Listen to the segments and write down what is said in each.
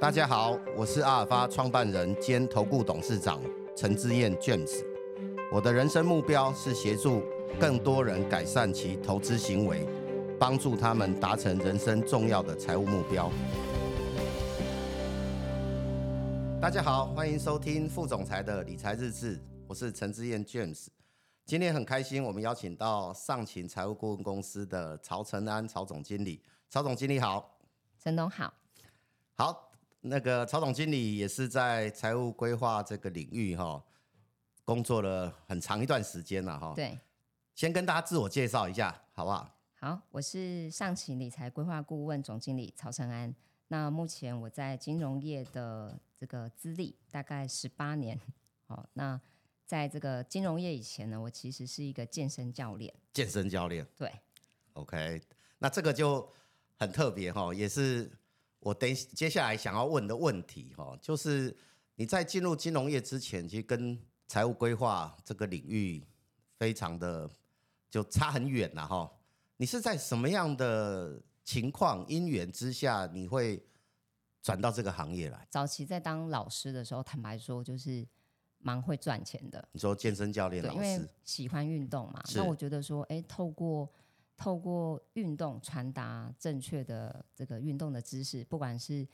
大家好，我是阿尔发创办人兼投顾董事长陈志燕 James。我的人生目标是协助更多人改善其投资行为，帮助他们达成人生重要的财务目标。大家好，欢迎收听副总裁的理财日志，我是陈志燕 James。今天很开心，我们邀请到上勤财务顾问公司的曹承安曹总经理。曹总经理好，陈董好，好。那个曹总经理也是在财务规划这个领域哈，工作了很长一段时间了哈。对，先跟大家自我介绍一下，好不好？好，我是上勤理财规划顾问总经理曹承安。那目前我在金融业的这个资历大概十八年。好，那在这个金融业以前呢，我其实是一个健身教练。健身教练。对。OK，那这个就很特别哈，也是。我等接下来想要问的问题哈，就是你在进入金融业之前，其实跟财务规划这个领域非常的就差很远了哈。你是在什么样的情况因缘之下，你会转到这个行业来？早期在当老师的时候，坦白说就是蛮会赚钱的。你说健身教练老师，喜欢运动嘛？那我觉得说，哎，透过。透过运动传达正确的这个运动的知识，不管是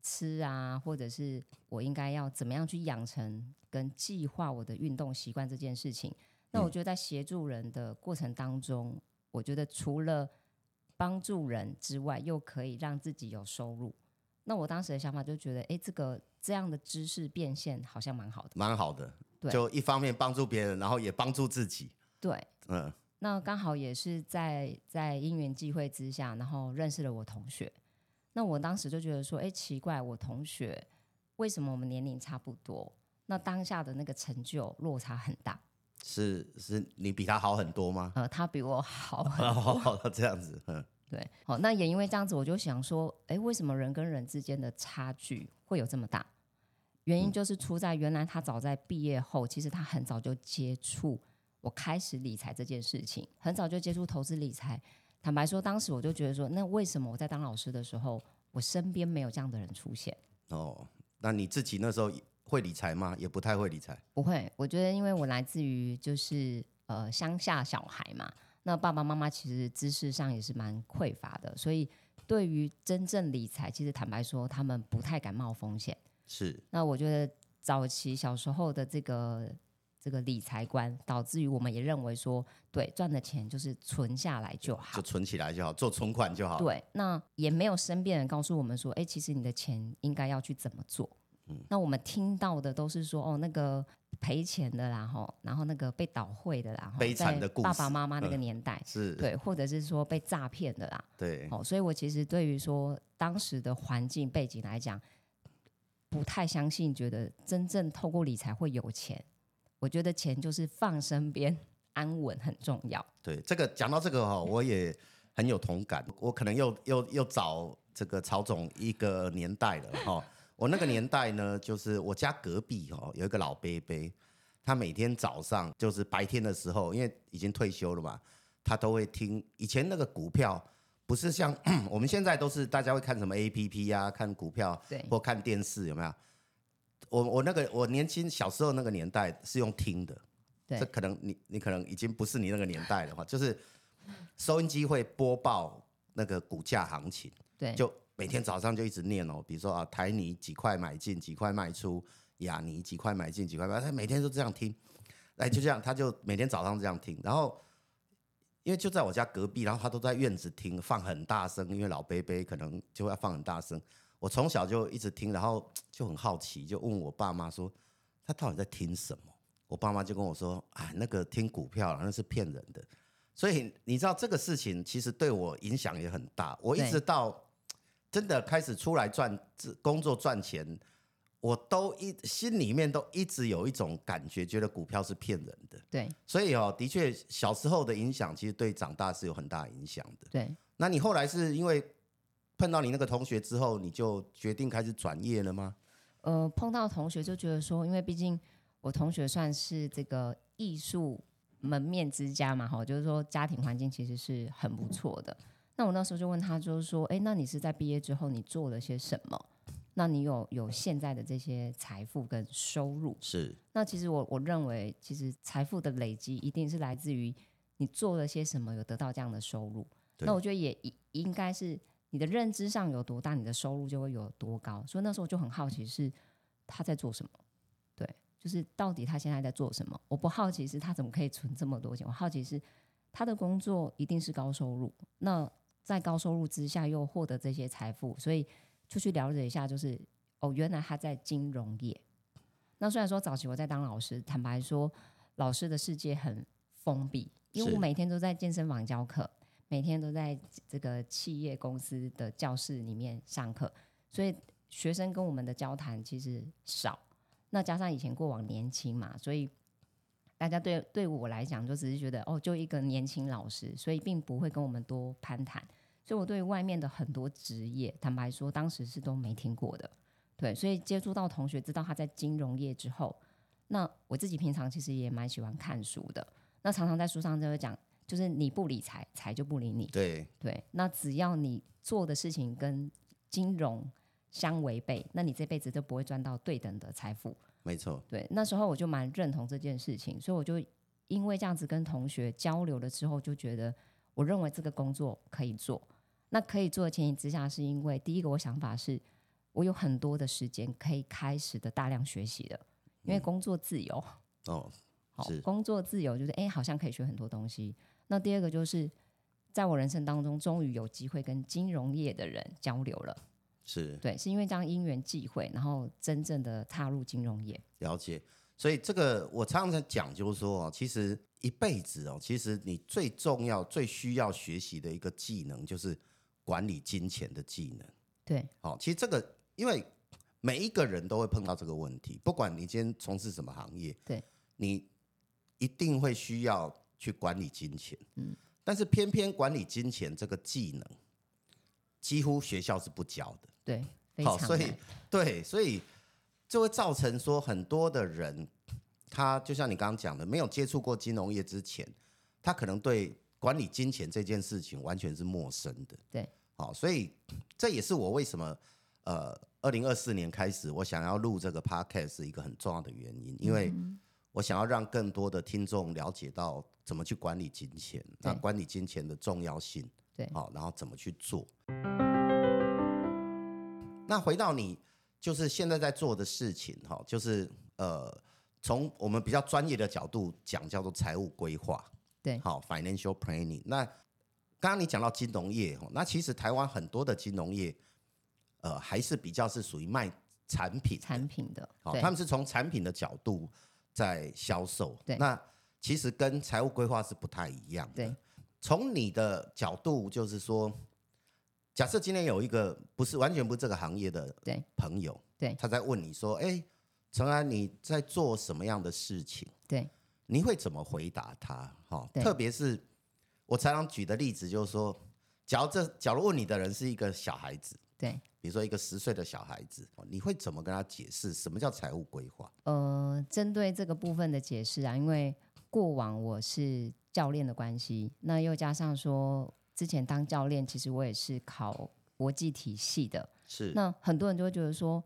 吃啊，或者是我应该要怎么样去养成跟计划我的运动习惯这件事情，那我觉得在协助人的过程当中，我觉得除了帮助人之外，又可以让自己有收入。那我当时的想法就觉得，哎，这个这样的知识变现好像蛮好的，蛮好的。对，就一方面帮助别人，然后也帮助自己。对，嗯。那刚好也是在在因缘际会之下，然后认识了我同学。那我当时就觉得说，哎，奇怪，我同学为什么我们年龄差不多？那当下的那个成就落差很大。是是你比他好很多吗？呃，他比我好。好，这样子，嗯，对。好，那也因为这样子，我就想说，哎，为什么人跟人之间的差距会有这么大？原因就是出在原来他早在毕业后，其实他很早就接触。我开始理财这件事情，很早就接触投资理财。坦白说，当时我就觉得说，那为什么我在当老师的时候，我身边没有这样的人出现？哦，那你自己那时候会理财吗？也不太会理财。不会，我觉得因为我来自于就是呃乡下小孩嘛，那爸爸妈妈其实知识上也是蛮匮乏的，所以对于真正理财，其实坦白说，他们不太敢冒风险。是。那我觉得早期小时候的这个。这个理财观导致于我们也认为说，对赚的钱就是存下来就好，就存起来就好，做存款就好。对，那也没有身边人告诉我们说，哎，其实你的钱应该要去怎么做。嗯，那我们听到的都是说，哦，那个赔钱的啦，吼，然后那个被倒汇的啦，悲惨的故事。爸爸妈妈那个年代是对，或者是说被诈骗的啦，对。哦，所以我其实对于说当时的环境背景来讲，不太相信，觉得真正透过理财会有钱。我觉得钱就是放身边安稳很重要。对，这个讲到这个哈，我也很有同感。我可能又又又找这个曹总一个年代了哈。我那个年代呢，就是我家隔壁哦有一个老伯伯，他每天早上就是白天的时候，因为已经退休了嘛，他都会听。以前那个股票不是像 我们现在都是大家会看什么 A P P 呀，看股票，对，或看电视有没有？我我那个我年轻小时候那个年代是用听的，这可能你你可能已经不是你那个年代了话，就是收音机会播报那个股价行情，对，就每天早上就一直念哦，比如说啊台泥几块买进几块卖出，亚泥几块买进几块卖，他每天都这样听，哎就这样他就每天早上这样听，然后因为就在我家隔壁，然后他都在院子听，放很大声，因为老伯伯可能就会放很大声。我从小就一直听，然后 就很好奇，就问我爸妈说，他到底在听什么？我爸妈就跟我说，啊，那个听股票那是骗人的。所以你知道这个事情其实对我影响也很大。我一直到真的开始出来赚工作赚钱，我都一心里面都一直有一种感觉，觉得股票是骗人的。对。所以哦，的确小时候的影响，其实对长大是有很大影响的。对。那你后来是因为？碰到你那个同学之后，你就决定开始转业了吗？呃，碰到同学就觉得说，因为毕竟我同学算是这个艺术门面之家嘛，哈，就是说家庭环境其实是很不错的。那我那时候就问他，就是说，哎，那你是在毕业之后你做了些什么？那你有有现在的这些财富跟收入，是。那其实我我认为，其实财富的累积一定是来自于你做了些什么，有得到这样的收入。那我觉得也应应该是你的认知上有多大，你的收入就会有多高。所以那时候我就很好奇，是他在做什么？对，就是到底他现在在做什么？我不好奇是他怎么可以存这么多钱，我好奇是他的工作一定是高收入。那在高收入之下又获得这些财富，所以就去了解一下，就是哦，原来他在金融业。那虽然说早期我在当老师，坦白说，老师的世界很封闭，因为我每天都在健身房教课。每天都在这个企业公司的教室里面上课，所以学生跟我们的交谈其实少。那加上以前过往年轻嘛，所以大家对对我来讲，就只是觉得哦，就一个年轻老师，所以并不会跟我们多攀谈。所以我对外面的很多职业，坦白说，当时是都没听过的。对，所以接触到同学，知道他在金融业之后，那我自己平常其实也蛮喜欢看书的。那常常在书上就会讲。就是你不理财，财就不理你。对对，那只要你做的事情跟金融相违背，那你这辈子都不会赚到对等的财富。没错。对，那时候我就蛮认同这件事情，所以我就因为这样子跟同学交流了之后，就觉得我认为这个工作可以做。那可以做的前提之下，是因为第一个我想法是我有很多的时间可以开始的大量学习的，因为工作自由。哦，好，工作自由就是哎，好像可以学很多东西。那第二个就是，在我人生当中，终于有机会跟金融业的人交流了。是对，是因为这样因缘际会，然后真正的踏入金融业。了解，所以这个我常常在讲，就是说哦，其实一辈子哦，其实你最重要、最需要学习的一个技能，就是管理金钱的技能。对，好，其实这个因为每一个人都会碰到这个问题，不管你今天从事什么行业，对，你一定会需要。去管理金钱，嗯，但是偏偏管理金钱这个技能，几乎学校是不教的，对，好，所以对，所以就会造成说很多的人，他就像你刚刚讲的，没有接触过金融业之前，他可能对管理金钱这件事情完全是陌生的，对，好，所以这也是我为什么呃，二零二四年开始我想要录这个 podcast 一个很重要的原因，因为。我想要让更多的听众了解到怎么去管理金钱，那管理金钱的重要性，对，好，然后怎么去做。那回到你就是现在在做的事情，哈，就是呃，从我们比较专业的角度讲，叫做财务规划，对，好，financial planning。那刚刚你讲到金融业，哈，那其实台湾很多的金融业，呃，还是比较是属于卖产品，产品的，好，他们是从产品的角度。在销售，对，那其实跟财务规划是不太一样的。对，从你的角度，就是说，假设今天有一个不是完全不是这个行业的朋友，对，他在问你说：“哎，陈安，你在做什么样的事情？”对，你会怎么回答他？哈，特别是我常常举的例子就是说，假如这假如问你的人是一个小孩子。对，比如说一个十岁的小孩子，你会怎么跟他解释什么叫财务规划？呃，针对这个部分的解释啊，因为过往我是教练的关系，那又加上说之前当教练，其实我也是考国际体系的，是。那很多人就会觉得说，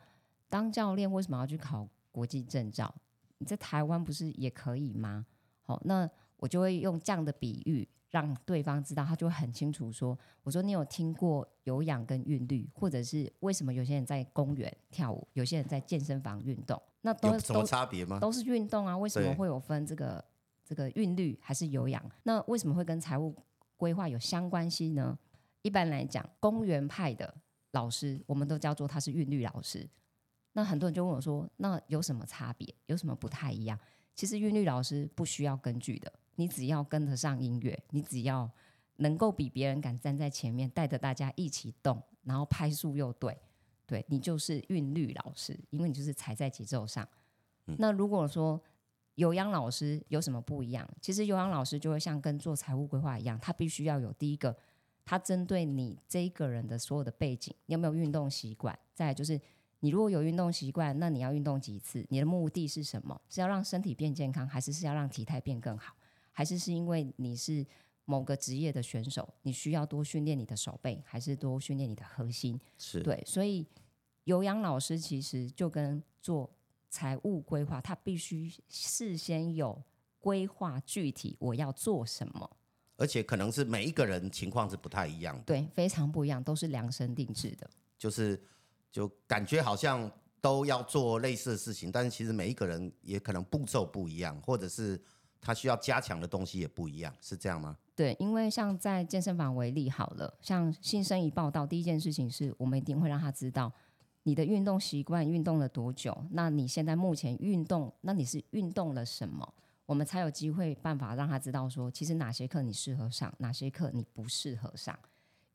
当教练为什么要去考国际证照？你在台湾不是也可以吗？好，那我就会用这样的比喻。让对方知道，他就会很清楚说：“我说你有听过有氧跟韵律，或者是为什么有些人在公园跳舞，有些人在健身房运动？那都有什么差别吗？都是运动啊，为什么会有分这个这个韵律还是有氧？那为什么会跟财务规划有相关系呢？一般来讲，公园派的老师，我们都叫做他是韵律老师。那很多人就问我说：那有什么差别？有什么不太一样？其实韵律老师不需要根据的。”你只要跟得上音乐，你只要能够比别人敢站在前面，带着大家一起动，然后拍数又对，对你就是韵律老师，因为你就是踩在节奏上。那如果说有氧老师有什么不一样？其实有氧老师就会像跟做财务规划一样，他必须要有第一个，他针对你这一个人的所有的背景，你有没有运动习惯？再就是你如果有运动习惯，那你要运动几次？你的目的是什么？是要让身体变健康，还是是要让体态变更好？还是是因为你是某个职业的选手，你需要多训练你的手背，还是多训练你的核心？是对，所以有氧老师其实就跟做财务规划，他必须事先有规划，具体我要做什么。而且可能是每一个人情况是不太一样的，对，非常不一样，都是量身定制的。就是就感觉好像都要做类似的事情，但是其实每一个人也可能步骤不一样，或者是他需要加强的东西也不一样，是这样吗？对，因为像在健身房为例好了，像新生一报道，第一件事情是我们一定会让他知道你的运动习惯，运动了多久，那你现在目前运动，那你是运动了什么？我们才有机会办法让他知道说，其实哪些课你适合上，哪些课你不适合上。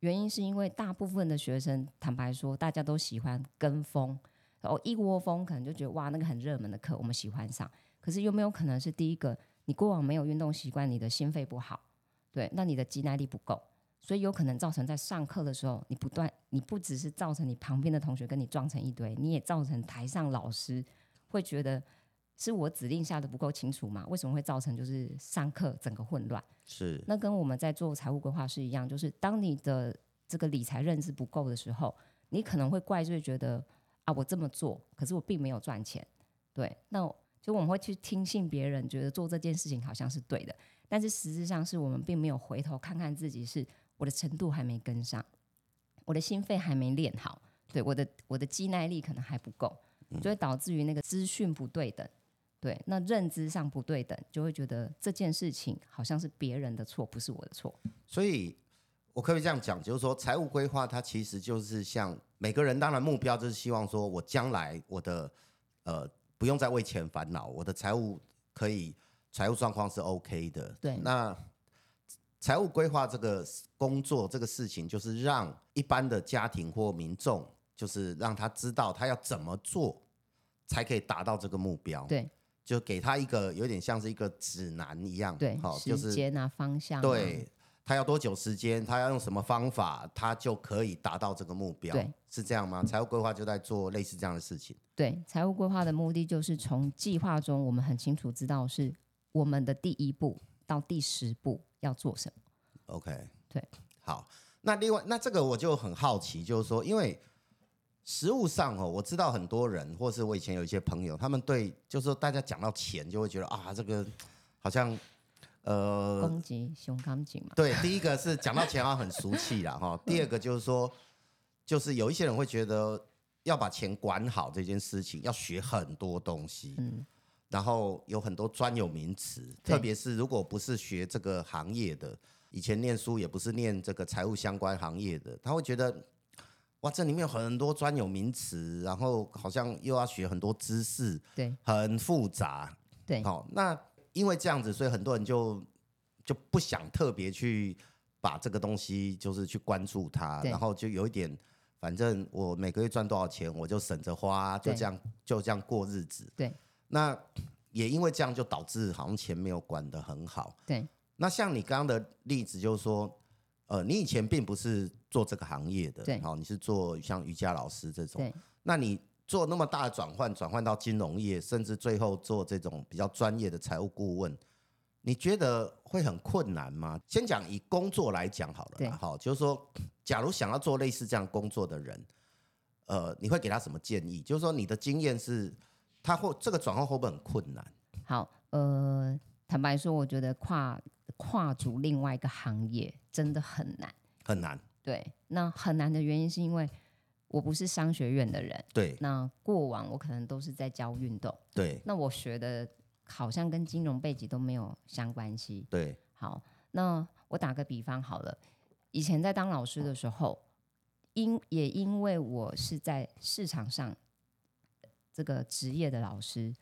原因是因为大部分的学生，坦白说，大家都喜欢跟风，然后一窝蜂，可能就觉得哇，那个很热门的课，我们喜欢上。可是有没有可能是第一个，你过往没有运动习惯，你的心肺不好，对，那你的肌耐力不够，所以有可能造成在上课的时候，你不断，你不只是造成你旁边的同学跟你撞成一堆，你也造成台上老师会觉得。是我指令下的不够清楚吗？为什么会造成就是上课整个混乱？是那跟我们在做财务规划是一样，就是当你的这个理财认知不够的时候，你可能会怪罪觉得啊，我这么做，可是我并没有赚钱。对，那就我们会去听信别人，觉得做这件事情好像是对的，但是实质上是我们并没有回头看看自己，是我的程度还没跟上，我的心肺还没练好，对，我的我的肌耐力可能还不够，就会导致于那个资讯不对等。对，那认知上不对等，就会觉得这件事情好像是别人的错，不是我的错。所以，我可以这样讲，就是说，财务规划它其实就是像每个人，当然目标就是希望说我将来我的呃不用再为钱烦恼，我的财务可以财务状况是 OK 的。对，那财务规划这个工作这个事情，就是让一般的家庭或民众，就是让他知道他要怎么做才可以达到这个目标。对。就给他一个有点像是一个指南一样，对，好，时间啊方向，对他要多久时间，他要用什么方法，他就可以达到这个目标，对，是这样吗？财务规划就在做类似这样的事情。对，财务规划的目的就是从计划中，我们很清楚知道是我们的第一步到第十步要做什么。OK，对，好，那另外那这个我就很好奇，就是说，因为。实物上哦，我知道很多人，或是我以前有一些朋友，他们对就是说大家讲到钱，就会觉得啊，这个好像呃攻击胸钢筋嘛。对，第一个是讲到钱好像很俗气了哈。第二个就是说，就是有一些人会觉得要把钱管好这件事情，要学很多东西，嗯，然后有很多专有名词，特别是如果不是学这个行业的，以前念书也不是念这个财务相关行业的，他会觉得。哇，这里面有很多专有名词，然后好像又要学很多知识，对，很复杂，对。好，那因为这样子，所以很多人就就不想特别去把这个东西，就是去关注它，然后就有一点，反正我每个月赚多少钱，我就省着花，就这样就这样过日子。对。那也因为这样，就导致好像钱没有管得很好。对。那像你刚刚的例子，就是说。呃，你以前并不是做这个行业的，对，好，你是做像瑜伽老师这种，那你做那么大的转换，转换到金融业，甚至最后做这种比较专业的财务顾问，你觉得会很困难吗？先讲以工作来讲好了，好，就是说，假如想要做类似这样工作的人，呃，你会给他什么建议？就是说，你的经验是，他会这个转换会不会很困难？好，呃，坦白说，我觉得跨。跨足另外一个行业真的很难，很难。对，那很难的原因是因为我不是商学院的人。对，那过往我可能都是在教运动。对，那我学的好像跟金融背景都没有相关系。对，好，那我打个比方好了，以前在当老师的时候，因也因为我是在市场上这个职业的老师，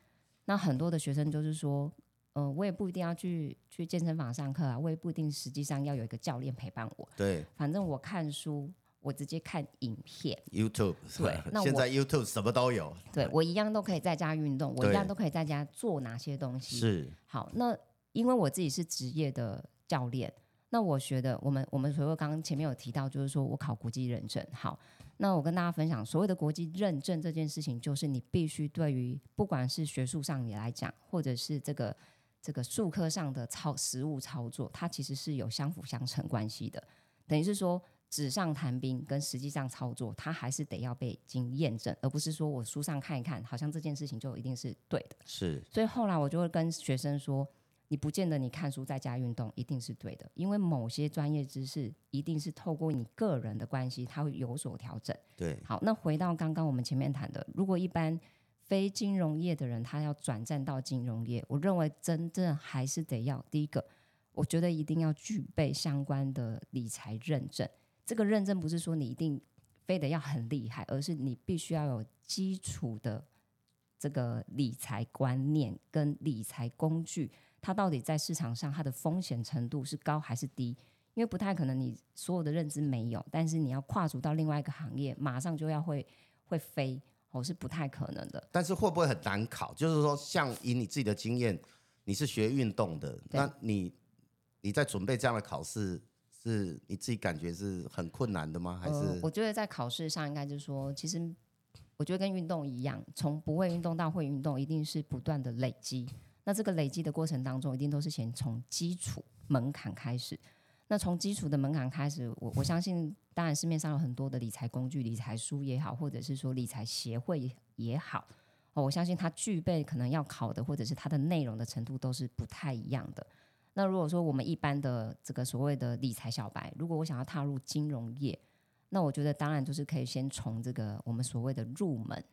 那很多的学生就是说。嗯，我也不一定要去去健身房上课啊，我也不一定实际上要有一个教练陪伴我。对，反正我看书，我直接看影片。YouTube 对，那现在 YouTube 什么都有。对我一样都可以在家运动，我一样都可以在家做哪些东西。是。好，那因为我自己是职业的教练，那我学的，我们我们所谓刚刚前面有提到，就是说我考国际认证。好，那我跟大家分享，所谓的国际认证这件事情，就是你必须对于不管是学术上你来讲，或者是这个。这个术科上的操实物操作，它其实是有相辅相成关系的。等于是说，纸上谈兵跟实际上操作，它还是得要被经验证，而不是说我书上看一看，好像这件事情就一定是对的。是，所以后来我就会跟学生说，你不见得你看书在家运动一定是对的，因为某些专业知识一定是透过你个人的关系，它会有所调整。对，好，那回到刚刚我们前面谈的，如果一般非金融业的人他要转战到金融业，我认为真正还是得要第一个，我觉得一定要具备相关的理财认证。这个认证不是说你一定非得要很厉害，而是你必须要有基础的这个理财观念跟理财工具，它到底在市场上它的风险程度是高还是低？因为不太可能你所有的认知没有，但是你要跨足到另外一个行业，马上就要会会飞，哦，是不太可能的。但是会不会很难考？就是说，像以你自己的经验，你是学运动的，那你你在准备这样的考试？是你自己感觉是很困难的吗？还是我觉得在考试上应该就是说，其实我觉得跟运动一样，从不会运动到会运动，一定是不断的累积。那这个累积的过程当中，一定都是先从基础门槛开始。那从基础的门槛开始，我我相信，当然市面上有很多的理财工具、理财书也好，或者是说理财协会也好，哦，我相信它具备可能要考的，或者是它的内容的程度都是不太一样的。那如果说我们一般的这个所谓的理财小白，如果我想要踏入金融业，那我觉得当然就是可以先从这个我们所谓的入门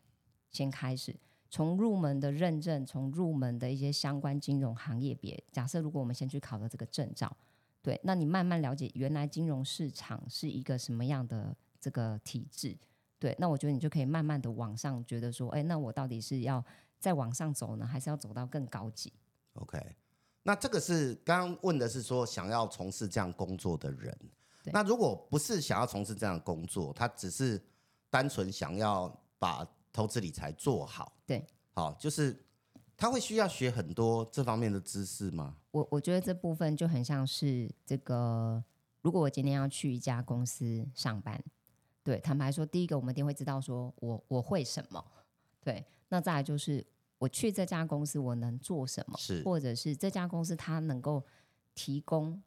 先开始，从入门的认证，从入门的一些相关金融行业别。假设如果我们先去考了这个证照，对，那你慢慢了解原来金融市场是一个什么样的这个体制，对，那我觉得你就可以慢慢的往上，觉得说，哎，那我到底是要再往上走呢，还是要走到更高级？OK。那这个是刚刚问的是说想要从事这样工作的人，那如果不是想要从事这样工作，他只是单纯想要把投资理财做好，对，好，就是他会需要学很多这方面的知识吗？我我觉得这部分就很像是这个，如果我今天要去一家公司上班，对，坦白说，第一个我们一定会知道说我我会什么，对，那再来就是。我去这家公司，我能做什么？是，或者是这家公司它能够提供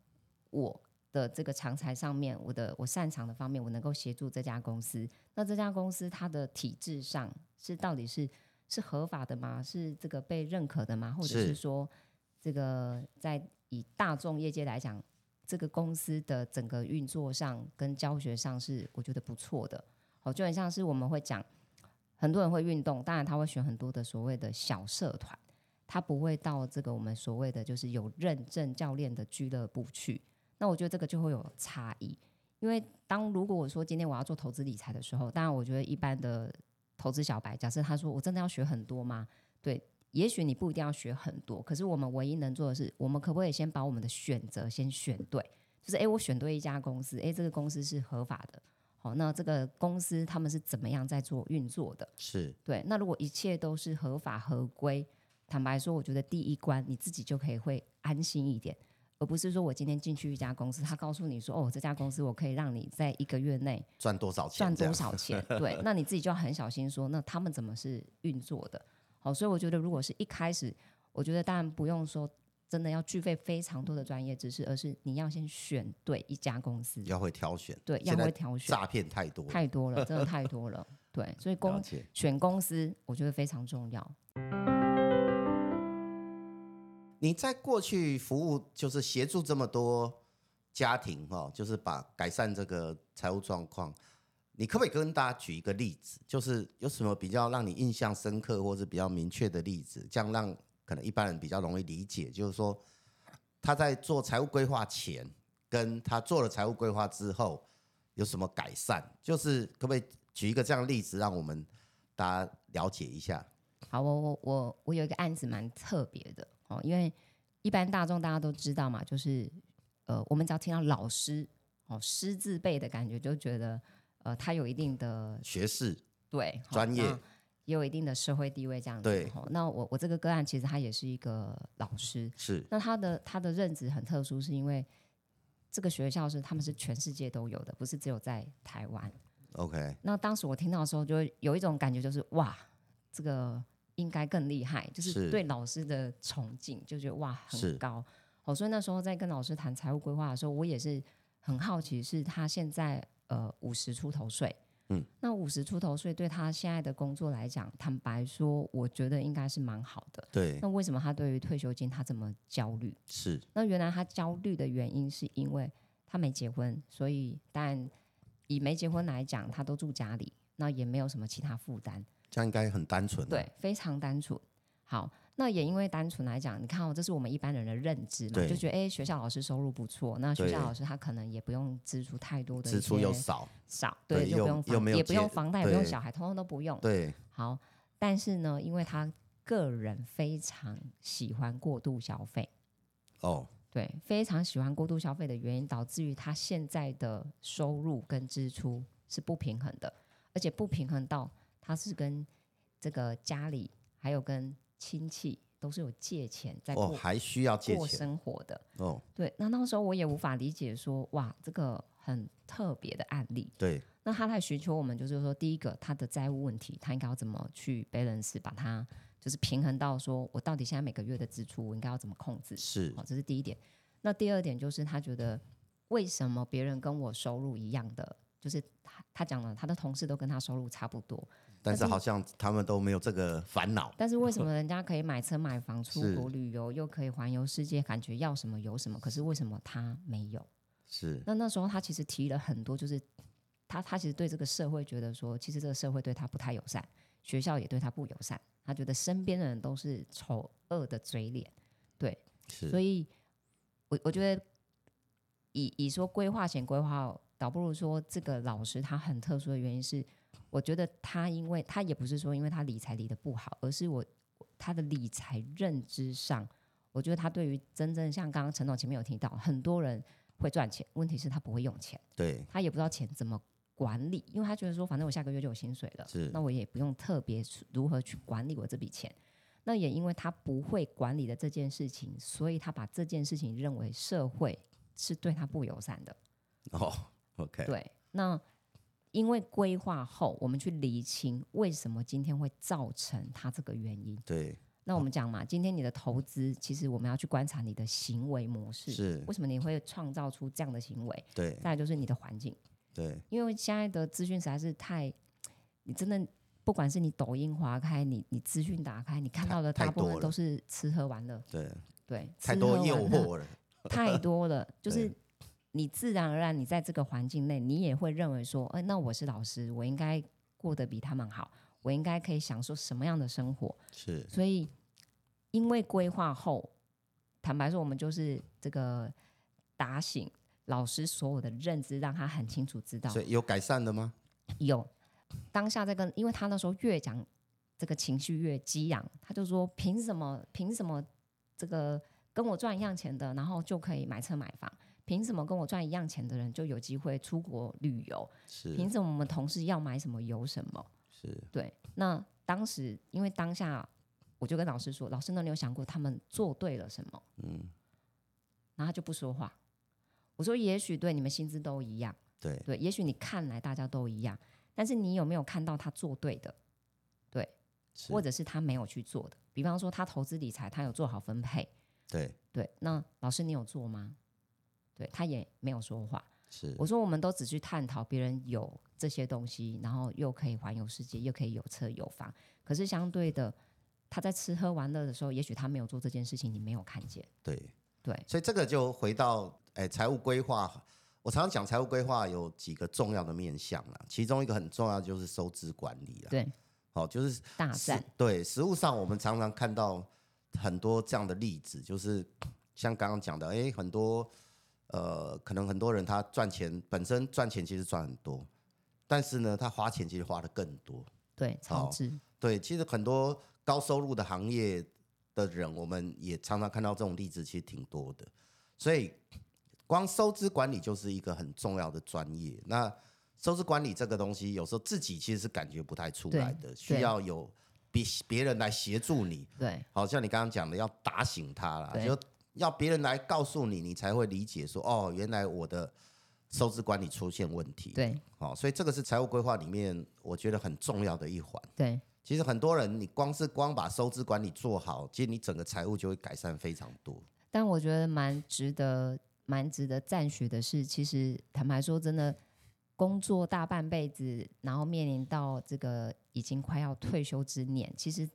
我的这个长才上面，我的我擅长的方面，我能够协助这家公司。那这家公司它的体制上是到底是是合法的吗？是这个被认可的吗？或者是说，这个在以大众业界来讲，这个公司的整个运作上跟教学上是我觉得不错的。哦，就很像是我们会讲。很多人会运动，当然他会选很多的所谓的小社团，他不会到这个我们所谓的就是有认证教练的俱乐部去。那我觉得这个就会有差异，因为当如果我说今天我要做投资理财的时候，当然我觉得一般的投资小白，假设他说我真的要学很多吗？对，也许你不一定要学很多，可是我们唯一能做的是，我们可不可以先把我们的选择先选对？就是诶，我选对一家公司，诶，这个公司是合法的。好，那这个公司他们是怎么样在做运作的？是对。那如果一切都是合法合规，坦白说，我觉得第一关你自己就可以会安心一点，而不是说我今天进去一家公司，他告诉你说，哦，这家公司我可以让你在一个月内赚多少钱，赚多少钱。对，那你自己就要很小心说，那他们怎么是运作的？好，所以我觉得，如果是一开始，我觉得当然不用说。真的要具备非常多的专业知识，而是你要先选对一家公司，要会挑选，对，要会挑选。诈骗太多，太多了，真的太多了。对，所以公选公司，我觉得非常重要。你在过去服务，就是协助这么多家庭哈，就是把改善这个财务状况。你可不可以跟大家举一个例子，就是有什么比较让你印象深刻，或者比较明确的例子，这样让。可能一般人比较容易理解，就是说他在做财务规划前，跟他做了财务规划之后有什么改善？就是可不可以举一个这样的例子，让我们大家了解一下？好，我我我我有一个案子蛮特别的哦，因为一般大众大家都知道嘛，就是呃，我们只要听到老师哦，师字辈的感觉，就觉得呃，他有一定的学识，对，专业。也有一定的社会地位，这样子。对。那我我这个个案其实他也是一个老师。是。那他的他的任职很特殊，是因为这个学校是他们是全世界都有的，不是只有在台湾。OK。那当时我听到的时候，就有一种感觉，就是哇，这个应该更厉害，就是对老师的崇敬，就觉得哇很高。哦，所以那时候在跟老师谈财务规划的时候，我也是很好奇，是他现在呃五十出头岁。嗯，那五十出头岁对他现在的工作来讲，坦白说，我觉得应该是蛮好的。对，那为什么他对于退休金他这么焦虑？是，那原来他焦虑的原因是因为他没结婚，所以但以没结婚来讲，他都住家里，那也没有什么其他负担，这样应该很单纯。对，非常单纯。好。那也因为单纯来讲，你看哦，这是我们一般人的认知嘛，就觉得哎，学校老师收入不错，那学校老师他可能也不用支出太多的支出又少少，对，就不用房，也不用房贷，也不用小孩，通通都不用。对，好，但是呢，因为他个人非常喜欢过度消费，哦，对，非常喜欢过度消费的原因，导致于他现在的收入跟支出是不平衡的，而且不平衡到他是跟这个家里还有跟。亲戚都是有借钱在过，还需要借过生活的哦。对，那那个时候我也无法理解说，哇，这个很特别的案例。对，那他来寻求我们，就是说，第一个，他的债务问题，他应该要怎么去 balance，把它就是平衡到，说我到底现在每个月的支出，我应该要怎么控制？是，好，这是第一点。那第二点就是他觉得，为什么别人跟我收入一样的，就是他他讲了，他的同事都跟他收入差不多。但是好像他们都没有这个烦恼。但是为什么人家可以买车买房、出国旅游，又可以环游世界，感觉要什么有什么？可是为什么他没有？是。那那时候他其实提了很多，就是他他其实对这个社会觉得说，其实这个社会对他不太友善，学校也对他不友善，他觉得身边的人都是丑恶的嘴脸。对，所以我我觉得以以说规划前规划后，倒不如说这个老师他很特殊的原因是。我觉得他，因为他也不是说因为他理财理的不好，而是我他的理财认知上，我觉得他对于真正像刚刚陈总前面有提到，很多人会赚钱，问题是他不会用钱，对他也不知道钱怎么管理，因为他觉得说反正我下个月就有薪水了，是那我也不用特别如何去管理我这笔钱。那也因为他不会管理的这件事情，所以他把这件事情认为社会是对他不友善的。哦，OK，对，那。因为规划后，我们去理清为什么今天会造成它这个原因。对，那我们讲嘛，今天你的投资，其实我们要去观察你的行为模式，是为什么你会创造出这样的行为？对，再来就是你的环境。对，因为现在的资讯实在是太，你真的不管是你抖音划开，你你资讯打开，你看到的大部分都是吃喝玩乐。对对，太多诱惑了，太多了，就是。你自然而然，你在这个环境内，你也会认为说，哎，那我是老师，我应该过得比他们好，我应该可以享受什么样的生活？是。所以，因为规划后，坦白说，我们就是这个打醒老师所有的认知，让他很清楚知道。所以有改善的吗？有。当下在跟，因为他那时候越讲这个情绪越激昂，他就说：凭什么？凭什么这个跟我赚一样钱的，然后就可以买车买房？凭什么跟我赚一样钱的人就有机会出国旅游？是凭什么我们同事要买什么有什么？是对。那当时因为当下，我就跟老师说：“老师，那你有想过他们做对了什么？”嗯。然后他就不说话。我说：“也许对你们薪资都一样，对对，也许你看来大家都一样，但是你有没有看到他做对的？对，或者是他没有去做的？比方说他投资理财，他有做好分配，对对。那老师，你有做吗？”对他也没有说话。是我说，我们都只去探讨别人有这些东西，然后又可以环游世界，又可以有车有房。可是相对的，他在吃喝玩乐的时候，也许他没有做这件事情，你没有看见。对对，所以这个就回到哎，财务规划。我常常讲财务规划有几个重要的面向啦，其中一个很重要就是收支管理了。对，好，就是大战。对，实物上我们常常看到很多这样的例子，就是像刚刚讲的，哎，很多。呃，可能很多人他赚钱本身赚钱其实赚很多，但是呢，他花钱其实花的更多。对，超支。对，其实很多高收入的行业的人，我们也常常看到这种例子，其实挺多的。所以，光收支管理就是一个很重要的专业。那收支管理这个东西，有时候自己其实是感觉不太出来的，需要有比别人来协助你。对，好像你刚刚讲的，要打醒他了，就。要别人来告诉你，你才会理解说哦，原来我的收支管理出现问题。对，好，所以这个是财务规划里面我觉得很重要的一环。对，其实很多人你光是光把收支管理做好，其实你整个财务就会改善非常多。但我觉得蛮值得、蛮值得赞许的是，其实坦白说，真的工作大半辈子，然后面临到这个已经快要退休之年，其实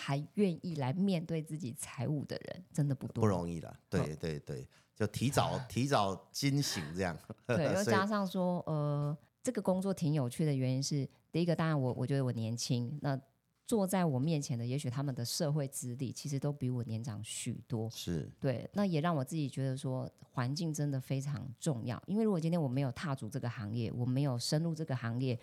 还愿意来面对自己财务的人，真的不多，不容易了。对对对，就提早 提早惊醒这样。对，又加上说，呃，这个工作挺有趣的原因是，第一个当然我我觉得我年轻，那。坐在我面前的，也许他们的社会资历其实都比我年长许多。是对，那也让我自己觉得说，环境真的非常重要。因为如果今天我没有踏足这个行业，我没有深入这个行业，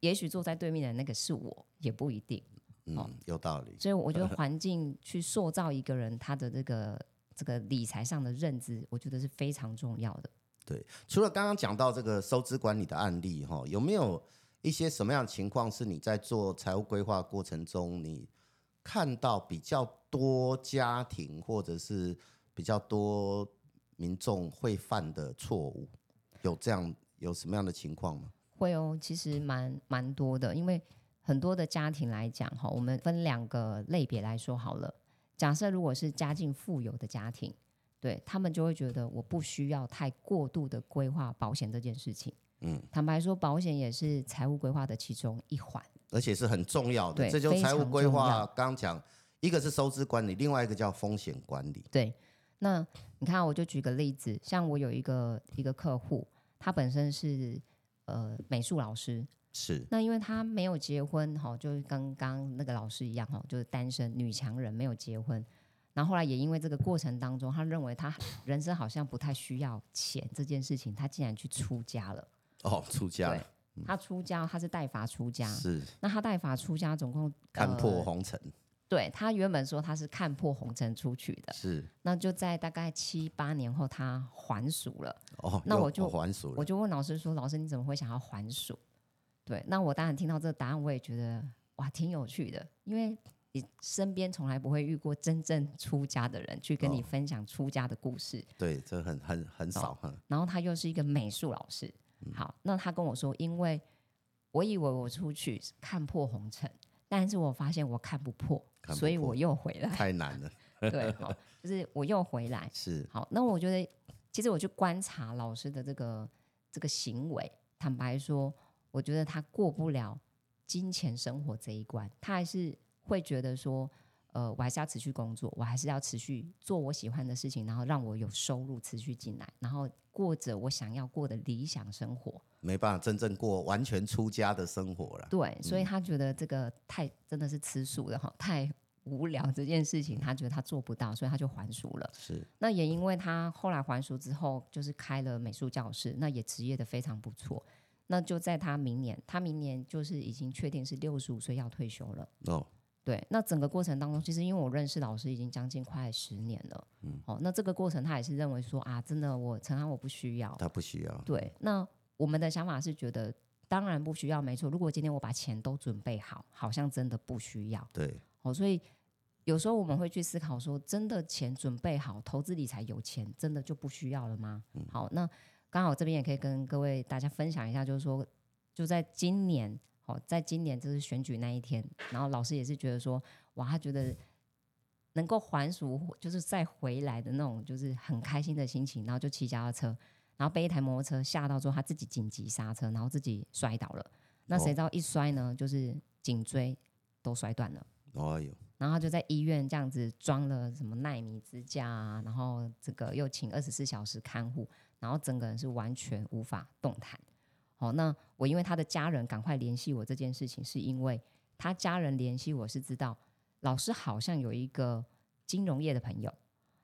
也许坐在对面的那个是我，也不一定。嗯，有道理。所以我觉得 环境去塑造一个人他的这个这个理财上的认知，我觉得是非常重要的。对，除了刚刚讲到这个收支管理的案例，哈，有没有？一些什么样的情况是你在做财务规划过程中，你看到比较多家庭或者是比较多民众会犯的错误？有这样有什么样的情况吗？会哦，其实蛮蛮多的，因为很多的家庭来讲哈，我们分两个类别来说好了。假设如果是家境富有的家庭，对他们就会觉得我不需要太过度的规划保险这件事情。嗯，坦白说，保险也是财务规划的其中一环，而且是很重要的。这就财务规划，刚刚讲，一个是收支管理，另外一个叫风险管理。对，那你看，我就举个例子，像我有一个一个客户，他本身是呃美术老师，是那因为他没有结婚，哈，就跟刚那个老师一样，哈，就是单身女强人，没有结婚。然后后来也因为这个过程当中，他认为他人生好像不太需要钱这件事情，他竟然去出家了。哦，出家了，他出家，他是代法出家。是，那他代法出家总共看破红尘。对他原本说他是看破红尘出去的，是。那就在大概七八年后，他还俗了。哦，那我就还俗了。我就问老师说：“老师，你怎么会想要还俗？”对，那我当然听到这个答案，我也觉得哇，挺有趣的，因为你身边从来不会遇过真正出家的人去跟你分享出家的故事。对，这很很很少。然后他又是一个美术老师。好，那他跟我说，因为我以为我出去看破红尘，但是我发现我看不破，所以我又回来。太难了。对，好，就是我又回来。是。好，那我觉得，其实我去观察老师的这个这个行为，坦白说，我觉得他过不了金钱生活这一关，他还是会觉得说。呃，我还是要持续工作，我还是要持续做我喜欢的事情，然后让我有收入持续进来，然后过着我想要过的理想生活。没办法，真正过完全出家的生活了。对，所以他觉得这个太真的是吃素的哈，太无聊这件事情，他觉得他做不到，所以他就还俗了。是，那也因为他后来还俗之后，就是开了美术教室，那也职业的非常不错。那就在他明年，他明年就是已经确定是六十五岁要退休了。哦。对，那整个过程当中，其实因为我认识老师已经将近快十年了，嗯，哦，那这个过程他也是认为说啊，真的我陈安我不需要，他不需要，对，那我们的想法是觉得当然不需要，没错。如果今天我把钱都准备好，好像真的不需要，对，哦，所以有时候我们会去思考说，真的钱准备好，投资理财有钱，真的就不需要了吗？好，那刚好这边也可以跟各位大家分享一下，就是说就在今年。哦，在今年就是选举那一天，然后老师也是觉得说，哇，他觉得能够还俗，就是再回来的那种，就是很开心的心情，然后就骑脚踏车，然后被一台摩托车吓到之后，他自己紧急刹车，然后自己摔倒了。那谁知道一摔呢，就是颈椎都摔断了。然后就在医院这样子装了什么纳米支架啊，然后这个又请二十四小时看护，然后整个人是完全无法动弹。哦，那我因为他的家人赶快联系我这件事情，是因为他家人联系我是知道老师好像有一个金融业的朋友，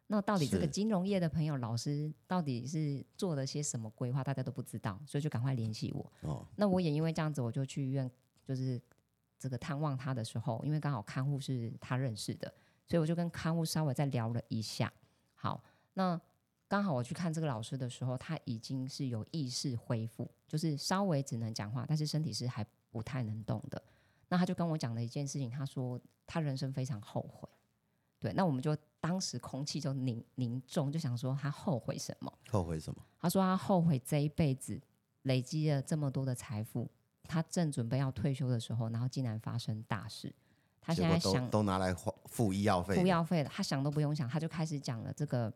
那到底这个金融业的朋友老师到底是做了些什么规划，大家都不知道，所以就赶快联系我。哦，那我也因为这样子，我就去医院，就是这个探望他的时候，因为刚好看护是他认识的，所以我就跟看护稍微再聊了一下。好，那。刚好我去看这个老师的时候，他已经是有意识恢复，就是稍微只能讲话，但是身体是还不太能动的。那他就跟我讲了一件事情，他说他人生非常后悔。对，那我们就当时空气就凝凝重，就想说他后悔什么？后悔什么？他说他后悔这一辈子累积了这么多的财富，他正准备要退休的时候，然后竟然发生大事。他现在想都拿来付医药费，付药费了，他想都不用想，他就开始讲了这个。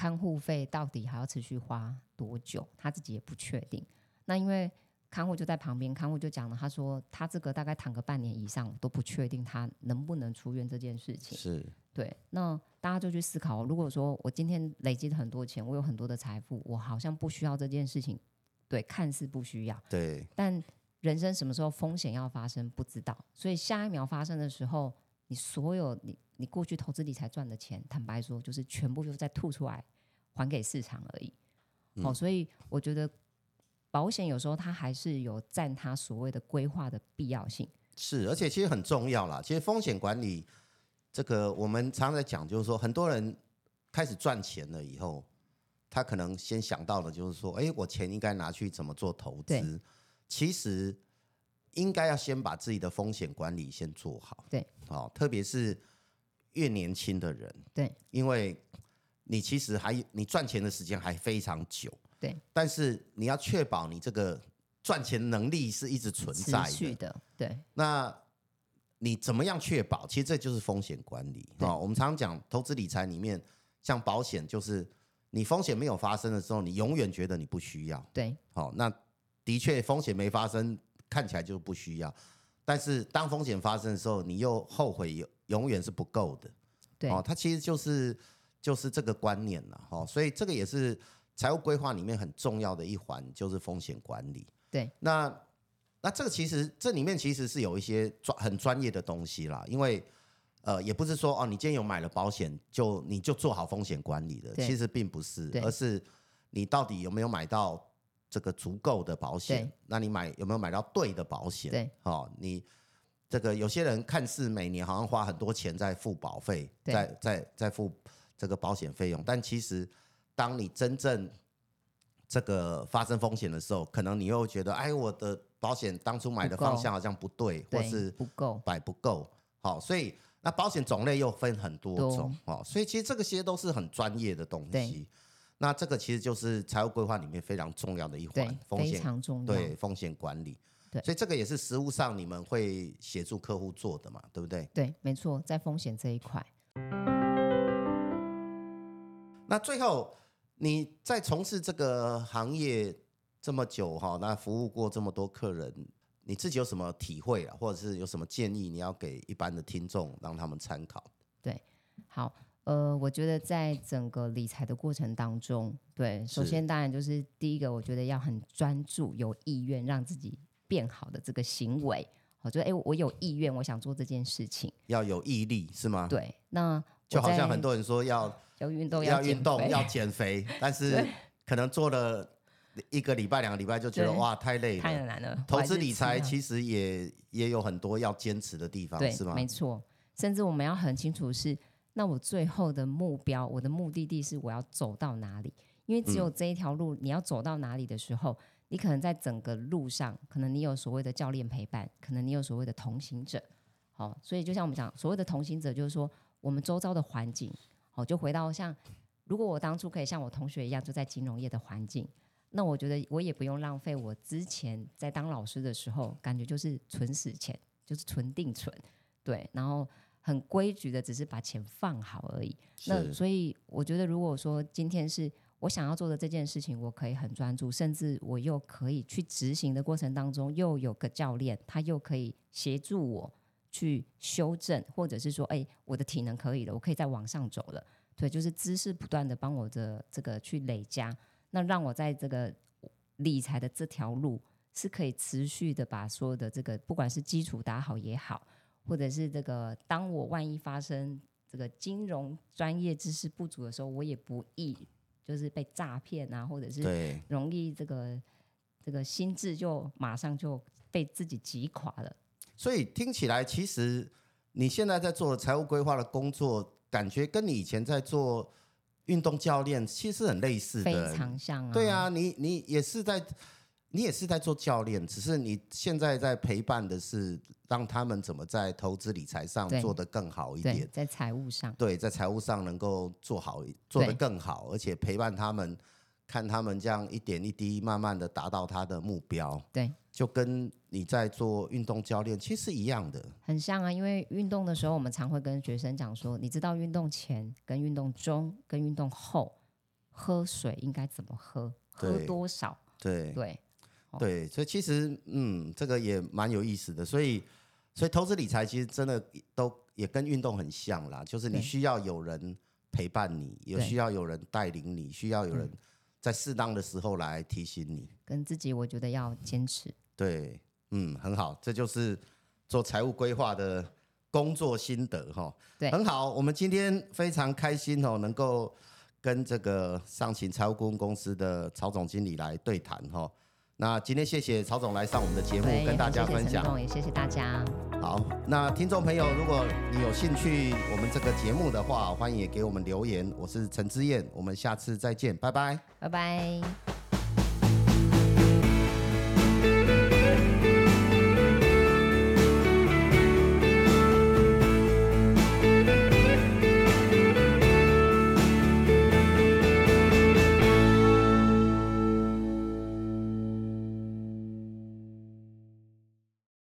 看护费到底还要持续花多久？他自己也不确定。那因为看护就在旁边，看护就讲了，他说他这个大概躺个半年以上都不确定他能不能出院这件事情。是对，那大家就去思考，如果说我今天累积了很多钱，我有很多的财富，我好像不需要这件事情，对，看似不需要，对，但人生什么时候风险要发生不知道，所以下一秒发生的时候，你所有你你过去投资理财赚的钱，坦白说就是全部就是在吐出来还给市场而已。哦，所以我觉得保险有时候它还是有占它所谓的规划的必要性。是，而且其实很重要啦。其实风险管理这个我们常常在讲，就是说很多人开始赚钱了以后，他可能先想到的就是说，哎，我钱应该拿去怎么做投资？其实应该要先把自己的风险管理先做好。对，好，特别是越年轻的人，对，因为你其实还你赚钱的时间还非常久，对，但是你要确保你这个赚钱能力是一直存在的，对。那你怎么样确保？其实这就是风险管理啊。我们常常讲投资理财里面，像保险，就是你风险没有发生的时候，你永远觉得你不需要，对，好那。的确，风险没发生，看起来就不需要。但是当风险发生的时候，你又后悔，永永远是不够的。对，哦，它其实就是就是这个观念了，哈。所以这个也是财务规划里面很重要的一环，就是风险管理。对，那那这个其实这里面其实是有一些专很专业的东西啦，因为呃，也不是说哦，你今天有买了保险，就你就做好风险管理的，其实并不是，而是你到底有没有买到。这个足够的保险，那你买有没有买到对的保险？对，哦，你这个有些人看似每年好像花很多钱在付保费，在在在付这个保险费用，但其实当你真正这个发生风险的时候，可能你又觉得，哎，我的保险当初买的方向好像不对，或是不够，买不够。好，所以那保险种类又分很多种，哦，所以其实这个些都是很专业的东西。那这个其实就是财务规划里面非常重要的一环，风险对风险管理，对，所以这个也是实务上你们会协助客户做的嘛，对不对？对，没错，在风险这一块。那最后你在从事这个行业这么久哈，那服务过这么多客人，你自己有什么体会啊，或者是有什么建议，你要给一般的听众让他们参考？对，好。呃，我觉得在整个理财的过程当中，对，首先当然就是第一个，我觉得要很专注、有意愿让自己变好的这个行为。我觉得，哎，我有意愿，我想做这件事情，要有毅力，是吗？对，那就好像很多人说要 要运动、要运动、要减肥，但是可能做了一个礼拜、两个礼拜就觉得哇，太累了，太难了。投资理财其实也也有很多要坚持的地方，是吗？没错，甚至我们要很清楚是。那我最后的目标，我的目的地是我要走到哪里？因为只有这一条路，你要走到哪里的时候，你可能在整个路上，可能你有所谓的教练陪伴，可能你有所谓的同行者。好，所以就像我们讲，所谓的同行者，就是说我们周遭的环境。好，就回到像，如果我当初可以像我同学一样，就在金融业的环境，那我觉得我也不用浪费我之前在当老师的时候，感觉就是存死钱，就是存定存，对，然后。很规矩的，只是把钱放好而已。那所以我觉得，如果说今天是我想要做的这件事情，我可以很专注，甚至我又可以去执行的过程当中，又有个教练，他又可以协助我去修正，或者是说，哎，我的体能可以了，我可以再往上走了。对，就是知识不断的帮我的这个去累加，那让我在这个理财的这条路是可以持续的把所有的这个不管是基础打好也好。或者是这个，当我万一发生这个金融专业知识不足的时候，我也不易就是被诈骗啊，或者是容易这个这个心智就马上就被自己击垮了。所以听起来，其实你现在在做财务规划的工作，感觉跟你以前在做运动教练其实很类似的，非常像啊。对啊，你你也是在。你也是在做教练，只是你现在在陪伴的是让他们怎么在投资理财上做得更好一点，在财务上，对，在财务上能够做好，做得更好，而且陪伴他们，看他们这样一点一滴，慢慢的达到他的目标。对，就跟你在做运动教练其实一样的，很像啊。因为运动的时候，我们常会跟学生讲说，你知道运动前、跟运动中、跟运动后喝水应该怎么喝，喝多少？对对。对，所以其实嗯，这个也蛮有意思的。所以，所以投资理财其实真的都也跟运动很像啦，就是你需要有人陪伴你，也需要有人带领你，需要有人在适当的时候来提醒你。跟自己，我觉得要坚持。对，嗯，很好，这就是做财务规划的工作心得哈。对，很好，我们今天非常开心哦，能够。跟这个上勤财务顾问公司的曹总经理来对谈哈，那今天谢谢曹总来上我们的节目，跟大家分享，也谢谢大家。好，那听众朋友，如果你有兴趣我们这个节目的话，欢迎也给我们留言。我是陈之燕，我们下次再见，拜拜，拜拜。